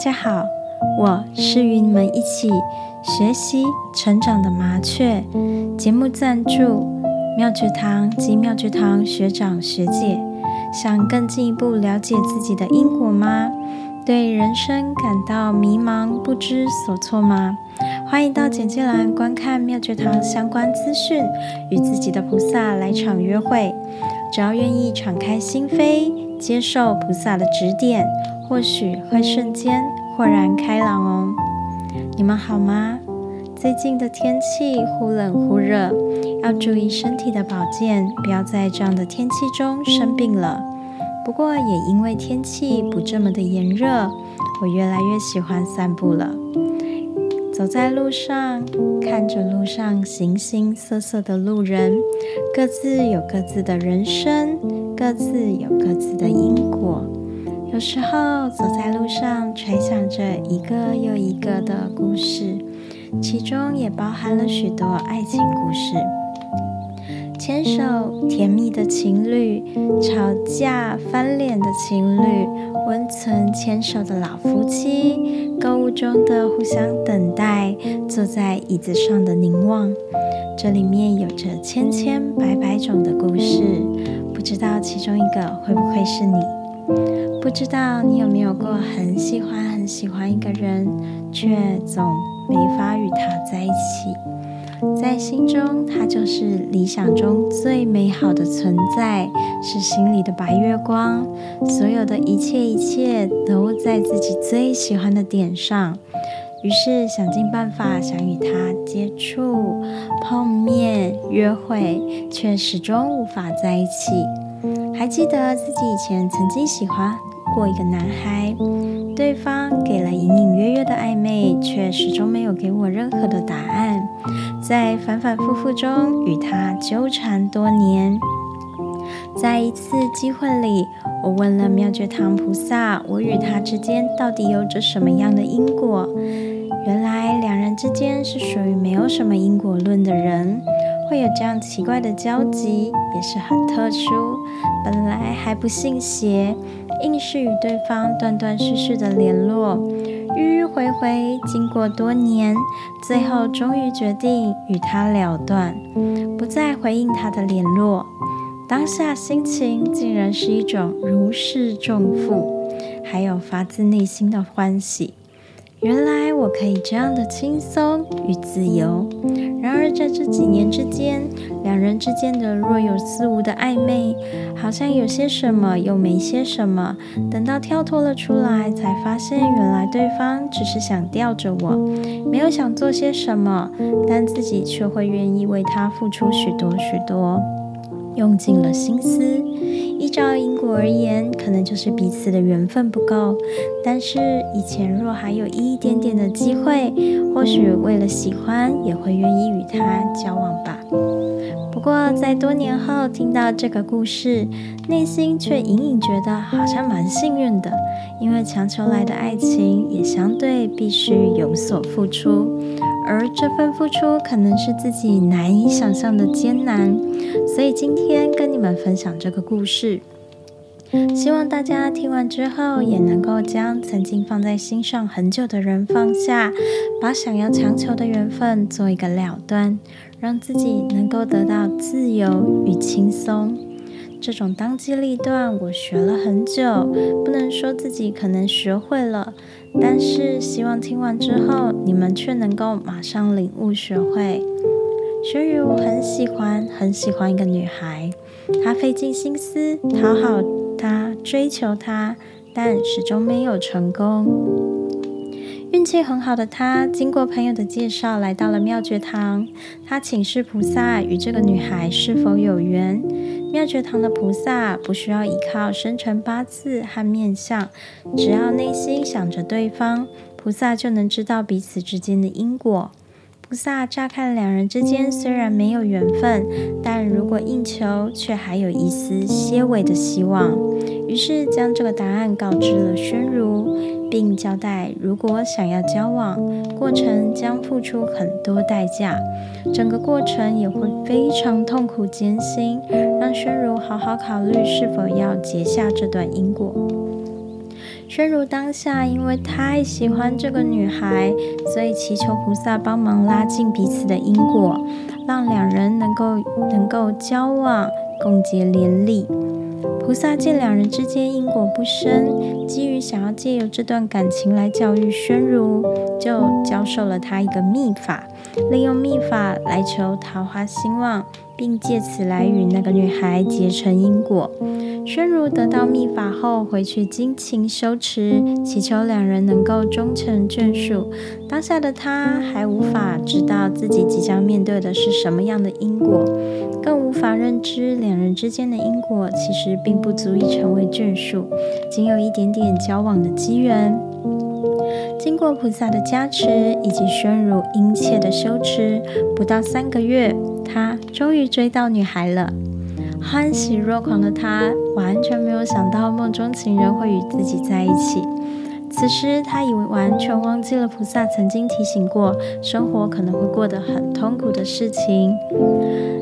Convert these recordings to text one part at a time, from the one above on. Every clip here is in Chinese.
大家好，我是与你们一起学习成长的麻雀。节目赞助妙觉堂及妙觉堂学长学姐。想更进一步了解自己的因果吗？对人生感到迷茫不知所措吗？欢迎到简介栏观看妙觉堂相关资讯，与自己的菩萨来场约会。只要愿意敞开心扉，接受菩萨的指点。或许会瞬间豁然开朗哦。你们好吗？最近的天气忽冷忽热，要注意身体的保健，不要在这样的天气中生病了。不过也因为天气不这么的炎热，我越来越喜欢散步了。走在路上，看着路上形形色色的路人，各自有各自的人生，各自有各自的因果。有时候走在路上，揣想着一个又一个的故事，其中也包含了许多爱情故事。牵手甜蜜的情侣，吵架翻脸的情侣，温存牵手的老夫妻，购物中的互相等待，坐在椅子上的凝望，这里面有着千千百百种的故事，不知道其中一个会不会是你？不知道你有没有过很喜欢很喜欢一个人，却总没法与他在一起，在心中他就是理想中最美好的存在，是心里的白月光，所有的一切一切都在自己最喜欢的点上，于是想尽办法想与他接触、碰面、约会，却始终无法在一起。还记得自己以前曾经喜欢过一个男孩，对方给了隐隐约约的暧昧，却始终没有给我任何的答案。在反反复复中与他纠缠多年，在一次机会里，我问了妙觉堂菩萨：我与他之间到底有着什么样的因果？原来两人之间是属于没有什么因果论的人。会有这样奇怪的交集，也是很特殊。本来还不信邪，硬是与对方断断续续的联络，迂迂回回。经过多年，最后终于决定与他了断，不再回应他的联络。当下心情竟然是一种如释重负，还有发自内心的欢喜。原来我可以这样的轻松与自由。然而在这几年之间，两人之间的若有似无的暧昧，好像有些什么又没些什么。等到跳脱了出来，才发现原来对方只是想吊着我，没有想做些什么，但自己却会愿意为他付出许多许多。用尽了心思，依照因果而言，可能就是彼此的缘分不够。但是以前若还有一点点的机会，或许为了喜欢，也会愿意与他交往吧。不过在多年后听到这个故事，内心却隐隐觉得好像蛮幸运的，因为强求来的爱情也相对必须有所付出。而这份付出可能是自己难以想象的艰难，所以今天跟你们分享这个故事，希望大家听完之后也能够将曾经放在心上很久的人放下，把想要强求的缘分做一个了断，让自己能够得到自由与轻松。这种当机立断，我学了很久，不能说自己可能学会了，但是希望听完之后，你们却能够马上领悟学会。学如很喜欢很喜欢一个女孩，她费尽心思讨好她，追求她，但始终没有成功。运气很好的她，经过朋友的介绍，来到了妙觉堂。她请示菩萨与这个女孩是否有缘。妙觉堂的菩萨不需要依靠生辰八字和面相，只要内心想着对方，菩萨就能知道彼此之间的因果。菩萨乍看两人之间虽然没有缘分，但如果应求，却还有一丝些微的希望。于是将这个答案告知了宣如，并交代如果想要交往，过程将付出很多代价，整个过程也会非常痛苦艰辛，让宣如好好考虑是否要结下这段因果。宣如当下因为太喜欢这个女孩，所以祈求菩萨帮忙拉近彼此的因果，让两人能够能够交往，共结连理。菩萨见两人之间因果不深，基于想要借由这段感情来教育宣如，就教授了他一个秘法，利用秘法来求桃花兴旺，并借此来与那个女孩结成因果。宣如得到秘法后，回去精勤修持，祈求两人能够终成眷属。当下的他还无法知道自己即将面对的是什么样的因果，更无法认知两人之间的因果其实并不足以成为眷属，仅有一点点交往的机缘。经过菩萨的加持以及宣如殷切的修持，不到三个月，他终于追到女孩了。欢喜若狂的他，完全没有想到梦中情人会与自己在一起。此时，他已完全忘记了菩萨曾经提醒过，生活可能会过得很痛苦的事情。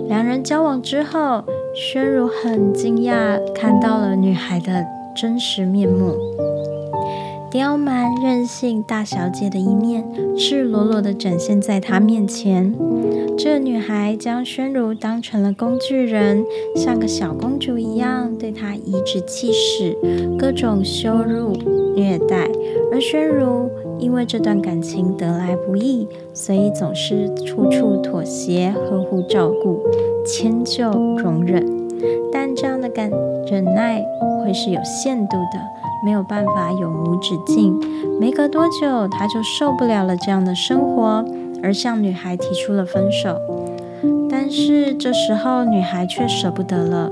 两人交往之后，宣如很惊讶，看到了女孩的真实面目。刁蛮任性大小姐的一面，赤裸裸地展现在他面前。这女孩将宣如当成了工具人，像个小公主一样对她颐指气使，各种羞辱虐待。而宣如因为这段感情得来不易，所以总是处处妥协、呵护照顾、迁就容忍。但这样的感忍耐会是有限度的。没有办法永无止境。没隔多久，他就受不了了这样的生活，而向女孩提出了分手。但是这时候，女孩却舍不得了，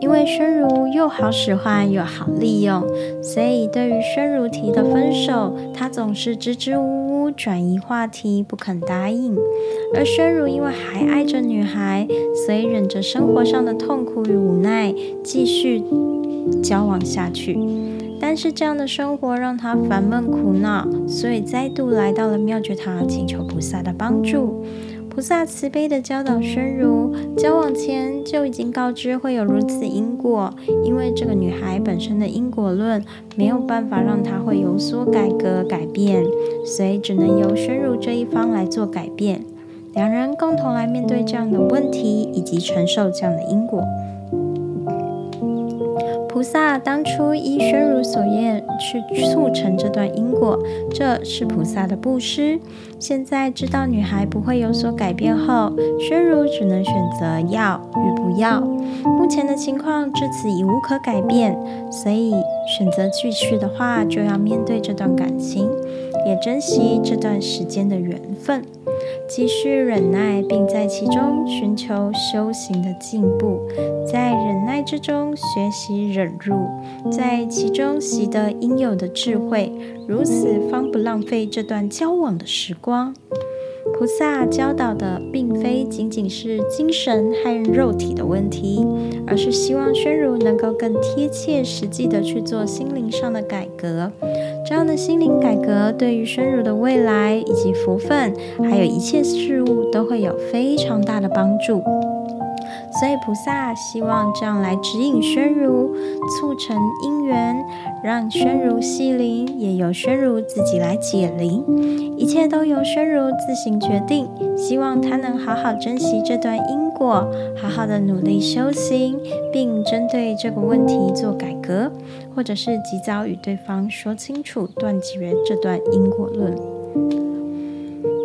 因为宣如又好使唤又好利用，所以对于宣如提的分手，他总是支支吾吾，转移话题，不肯答应。而宣如因为还爱着女孩，所以忍着生活上的痛苦与无奈，继续。交往下去，但是这样的生活让他烦闷苦恼，所以再度来到了妙觉堂，请求菩萨的帮助。菩萨慈悲的教导宣如，交往前就已经告知会有如此因果，因为这个女孩本身的因果论没有办法让她会有所改革改变，所以只能由宣如这一方来做改变，两人共同来面对这样的问题，以及承受这样的因果。菩萨当初依宣如所愿去促成这段因果，这是菩萨的布施。现在知道女孩不会有所改变后，宣如只能选择要与不要。目前的情况至此已无可改变，所以选择继续的话，就要面对这段感情，也珍惜这段时间的缘分。继续忍耐，并在其中寻求修行的进步，在忍耐之中学习忍辱，在其中习得应有的智慧，如此方不浪费这段交往的时光。菩萨教导的并非仅仅是精神和肉体的问题，而是希望宣如能够更贴切实际的去做心灵上的改革。这样的心灵改革对于宣如的未来以及福分，还有一切事物都会有非常大的帮助。所以菩萨希望这样来指引宣如，促成因缘，让宣如系灵，也由宣如自己来解灵，一切都由宣如自行决定。希望他能好好珍惜这段因果，好好的努力修行，并针对这个问题做改革，或者是及早与对方说清楚，断绝这段因果论。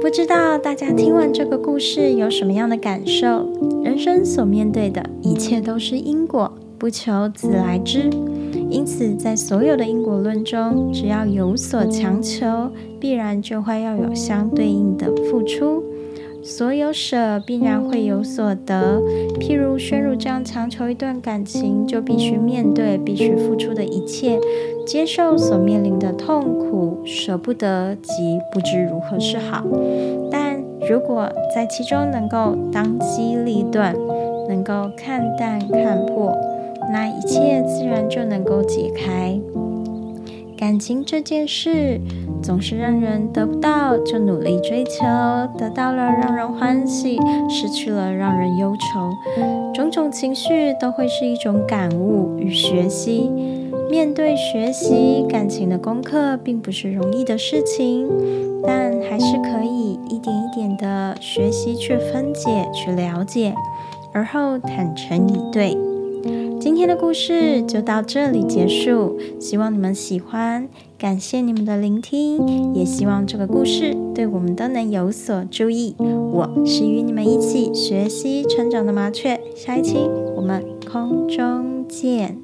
不知道大家听完这个故事有什么样的感受？人生所面对的一切都是因果，不求自来之。因此，在所有的因果论中，只要有所强求，必然就会要有相对应的付出。所有舍必然会有所得。譬如宣入这样强求一段感情，就必须面对必须付出的一切，接受所面临的痛苦，舍不得及不知如何是好。但如果在其中能够当机立断，能够看淡看破，那一切自然就能够解开。感情这件事。总是让人得不到就努力追求，得到了让人欢喜，失去了让人忧愁。种种情绪都会是一种感悟与学习。面对学习感情的功课，并不是容易的事情，但还是可以一点一点的学习去分解、去了解，而后坦诚以对。今天的故事就到这里结束，希望你们喜欢，感谢你们的聆听，也希望这个故事对我们都能有所注意。我是与你们一起学习成长的麻雀，下一期我们空中见。